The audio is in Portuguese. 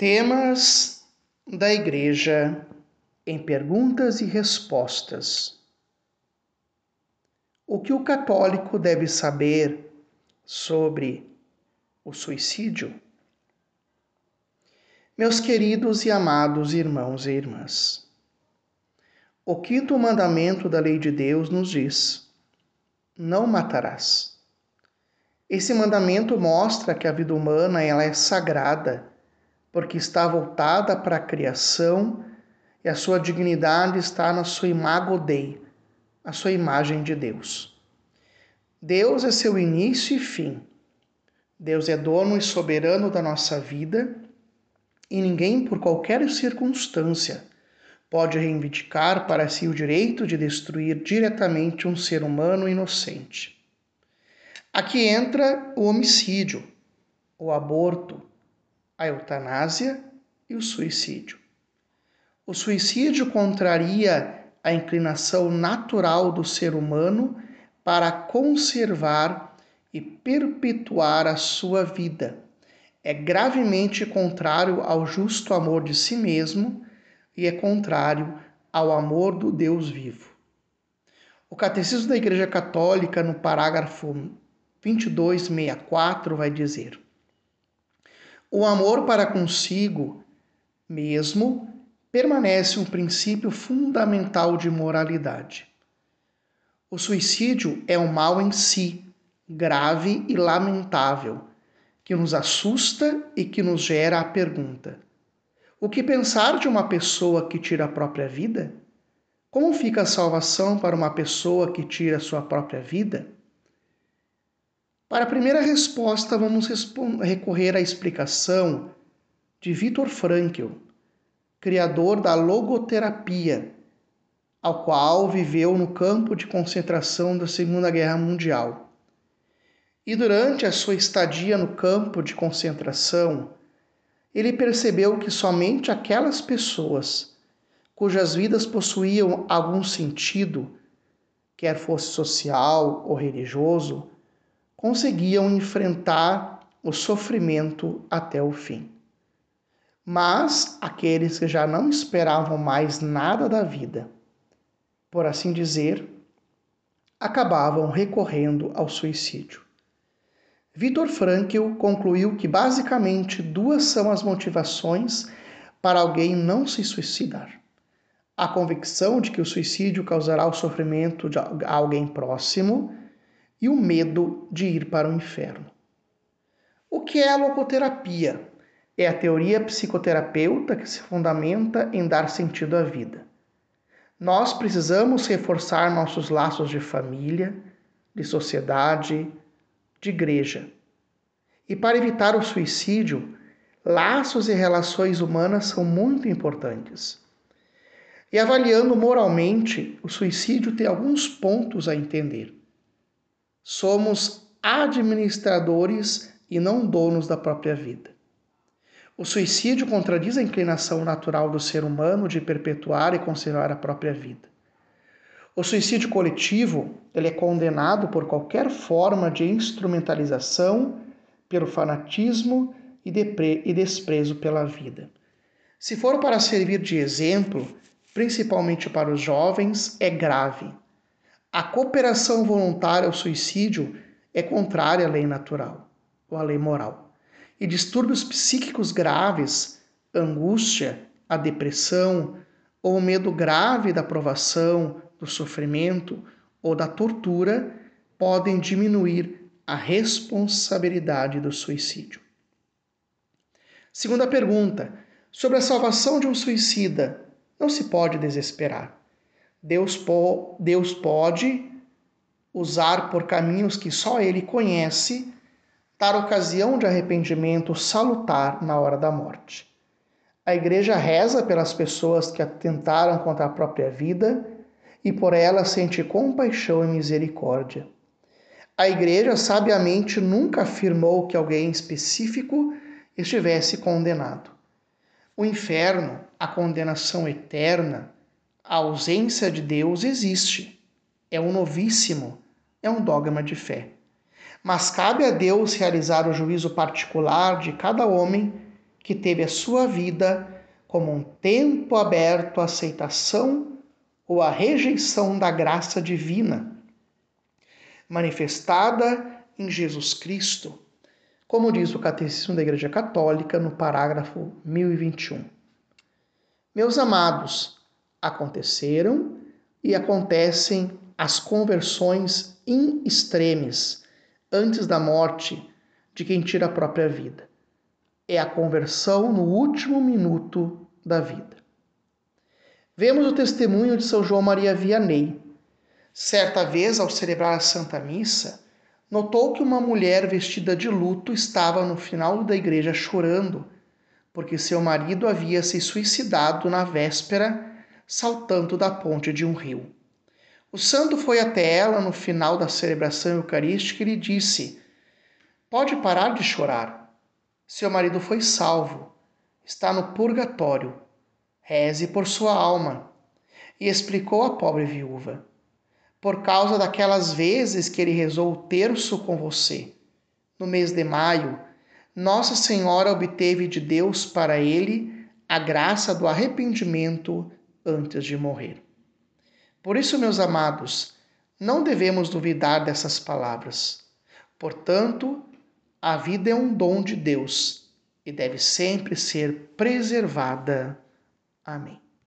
Temas da Igreja em perguntas e respostas. O que o católico deve saber sobre o suicídio? Meus queridos e amados irmãos e irmãs, o quinto mandamento da lei de Deus nos diz: não matarás. Esse mandamento mostra que a vida humana ela é sagrada porque está voltada para a criação e a sua dignidade está na sua imago Dei, a sua imagem de Deus. Deus é seu início e fim. Deus é dono e soberano da nossa vida e ninguém, por qualquer circunstância, pode reivindicar para si o direito de destruir diretamente um ser humano inocente. Aqui entra o homicídio, o aborto, a eutanásia e o suicídio. O suicídio contraria a inclinação natural do ser humano para conservar e perpetuar a sua vida. É gravemente contrário ao justo amor de si mesmo e é contrário ao amor do Deus vivo. O Catecismo da Igreja Católica, no parágrafo 2264, vai dizer: o amor para consigo mesmo permanece um princípio fundamental de moralidade. O suicídio é um mal em si, grave e lamentável, que nos assusta e que nos gera a pergunta: o que pensar de uma pessoa que tira a própria vida? Como fica a salvação para uma pessoa que tira a sua própria vida? Para a primeira resposta, vamos recorrer à explicação de Viktor Frankl, criador da logoterapia, ao qual viveu no campo de concentração da Segunda Guerra Mundial. E durante a sua estadia no campo de concentração, ele percebeu que somente aquelas pessoas cujas vidas possuíam algum sentido, quer fosse social ou religioso, conseguiam enfrentar o sofrimento até o fim. Mas aqueles que já não esperavam mais nada da vida, por assim dizer, acabavam recorrendo ao suicídio. Viktor Frankl concluiu que basicamente duas são as motivações para alguém não se suicidar: a convicção de que o suicídio causará o sofrimento de alguém próximo e o medo de ir para o inferno. O que é a logoterapia? É a teoria psicoterapeuta que se fundamenta em dar sentido à vida. Nós precisamos reforçar nossos laços de família, de sociedade, de igreja. E para evitar o suicídio, laços e relações humanas são muito importantes. E avaliando moralmente, o suicídio tem alguns pontos a entender. Somos administradores e não donos da própria vida. O suicídio contradiz a inclinação natural do ser humano de perpetuar e conservar a própria vida. O suicídio coletivo ele é condenado por qualquer forma de instrumentalização, pelo fanatismo e, e desprezo pela vida. Se for para servir de exemplo, principalmente para os jovens, é grave. A cooperação voluntária ao suicídio é contrária à lei natural ou à lei moral. E distúrbios psíquicos graves, angústia, a depressão ou o medo grave da provação, do sofrimento ou da tortura podem diminuir a responsabilidade do suicídio. Segunda pergunta: sobre a salvação de um suicida, não se pode desesperar. Deus, po Deus pode usar por caminhos que só Ele conhece, dar ocasião de arrependimento salutar na hora da morte. A igreja reza pelas pessoas que atentaram contra a própria vida e por elas sente compaixão e misericórdia. A igreja sabiamente nunca afirmou que alguém específico estivesse condenado. O inferno, a condenação eterna, a ausência de Deus existe. É um novíssimo, é um dogma de fé. Mas cabe a Deus realizar o juízo particular de cada homem que teve a sua vida como um tempo aberto à aceitação ou à rejeição da graça divina, manifestada em Jesus Cristo, como diz o Catecismo da Igreja Católica no parágrafo 1021. Meus amados, aconteceram e acontecem as conversões in extremis antes da morte de quem tira a própria vida. É a conversão no último minuto da vida. Vemos o testemunho de São João Maria Vianney. Certa vez, ao celebrar a Santa Missa, notou que uma mulher vestida de luto estava no final da igreja chorando, porque seu marido havia se suicidado na véspera, saltando da ponte de um rio. O santo foi até ela no final da celebração eucarística e lhe disse: Pode parar de chorar. Seu marido foi salvo, está no purgatório. Reze por sua alma. E explicou à pobre viúva: Por causa daquelas vezes que ele rezou o terço com você. No mês de maio, Nossa Senhora obteve de Deus para ele a graça do arrependimento antes de morrer. Por isso, meus amados, não devemos duvidar dessas palavras. Portanto, a vida é um dom de Deus e deve sempre ser preservada. Amém.